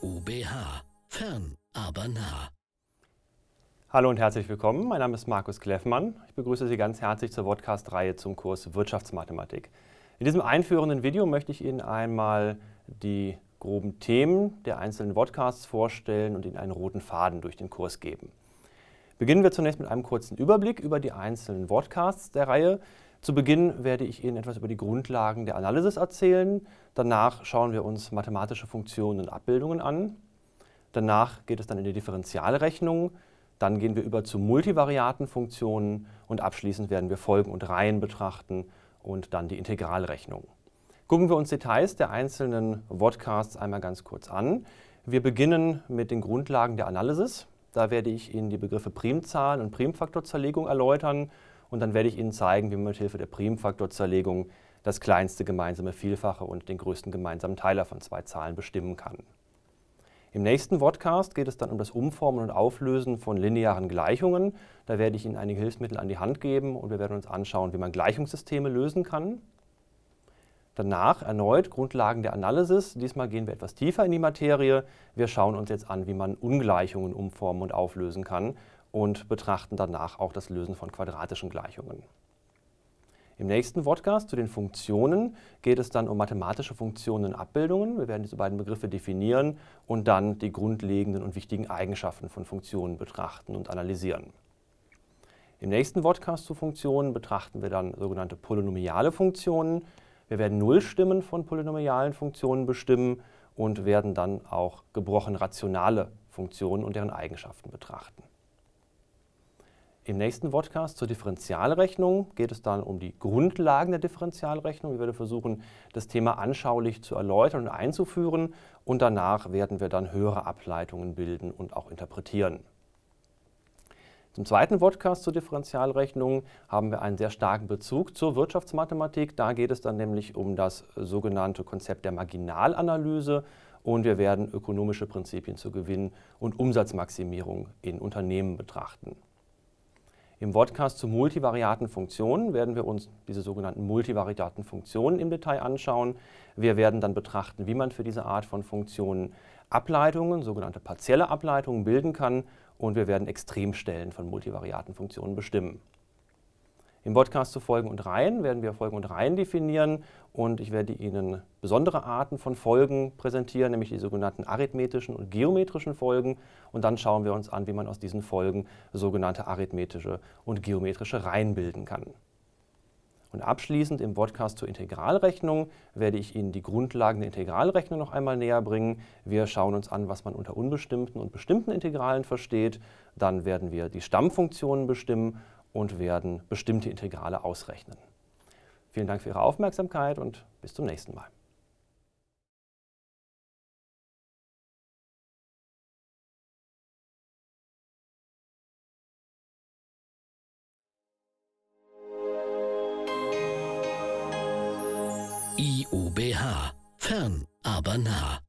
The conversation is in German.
IUBH. Fern, aber nah. Hallo und herzlich willkommen. Mein Name ist Markus Kleffmann. Ich begrüße Sie ganz herzlich zur Podcast-Reihe zum Kurs Wirtschaftsmathematik. In diesem einführenden Video möchte ich Ihnen einmal die groben Themen der einzelnen Podcasts vorstellen und Ihnen einen roten Faden durch den Kurs geben. Beginnen wir zunächst mit einem kurzen Überblick über die einzelnen Podcasts der Reihe. Zu Beginn werde ich Ihnen etwas über die Grundlagen der Analysis erzählen. Danach schauen wir uns mathematische Funktionen und Abbildungen an. Danach geht es dann in die Differentialrechnung. Dann gehen wir über zu Multivariatenfunktionen und abschließend werden wir Folgen und Reihen betrachten und dann die Integralrechnung. Gucken wir uns Details der einzelnen Vodcasts einmal ganz kurz an. Wir beginnen mit den Grundlagen der Analysis. Da werde ich Ihnen die Begriffe Primzahlen und Primfaktorzerlegung erläutern und dann werde ich Ihnen zeigen, wie man mit Hilfe der Primfaktorzerlegung das kleinste gemeinsame Vielfache und den größten gemeinsamen Teiler von zwei Zahlen bestimmen kann. Im nächsten Podcast geht es dann um das Umformen und Auflösen von linearen Gleichungen. Da werde ich Ihnen einige Hilfsmittel an die Hand geben und wir werden uns anschauen, wie man Gleichungssysteme lösen kann. Danach erneut Grundlagen der Analysis. Diesmal gehen wir etwas tiefer in die Materie. Wir schauen uns jetzt an, wie man Ungleichungen umformen und auflösen kann und betrachten danach auch das Lösen von quadratischen Gleichungen. Im nächsten Podcast zu den Funktionen geht es dann um mathematische Funktionen und Abbildungen. Wir werden diese beiden Begriffe definieren und dann die grundlegenden und wichtigen Eigenschaften von Funktionen betrachten und analysieren. Im nächsten Podcast zu Funktionen betrachten wir dann sogenannte polynomiale Funktionen. Wir werden Nullstimmen von polynomialen Funktionen bestimmen und werden dann auch gebrochen rationale Funktionen und deren Eigenschaften betrachten. Im nächsten Podcast zur Differentialrechnung geht es dann um die Grundlagen der Differentialrechnung. Wir werden versuchen, das Thema anschaulich zu erläutern und einzuführen und danach werden wir dann höhere Ableitungen bilden und auch interpretieren. Zum zweiten Podcast zur Differentialrechnung haben wir einen sehr starken Bezug zur Wirtschaftsmathematik. Da geht es dann nämlich um das sogenannte Konzept der Marginalanalyse und wir werden ökonomische Prinzipien zur Gewinn- und Umsatzmaximierung in Unternehmen betrachten. Im Podcast zu multivariaten Funktionen werden wir uns diese sogenannten multivariaten Funktionen im Detail anschauen. Wir werden dann betrachten, wie man für diese Art von Funktionen Ableitungen, sogenannte partielle Ableitungen bilden kann und wir werden Extremstellen von multivariaten Funktionen bestimmen. Im Podcast zu Folgen und Reihen werden wir Folgen und Reihen definieren und ich werde Ihnen besondere Arten von Folgen präsentieren, nämlich die sogenannten arithmetischen und geometrischen Folgen. Und dann schauen wir uns an, wie man aus diesen Folgen sogenannte arithmetische und geometrische Reihen bilden kann. Und abschließend im Podcast zur Integralrechnung werde ich Ihnen die Grundlagen der Integralrechnung noch einmal näher bringen. Wir schauen uns an, was man unter unbestimmten und bestimmten Integralen versteht. Dann werden wir die Stammfunktionen bestimmen und werden bestimmte Integrale ausrechnen. Vielen Dank für Ihre Aufmerksamkeit und bis zum nächsten Mal. IUBH. Fern, aber nah.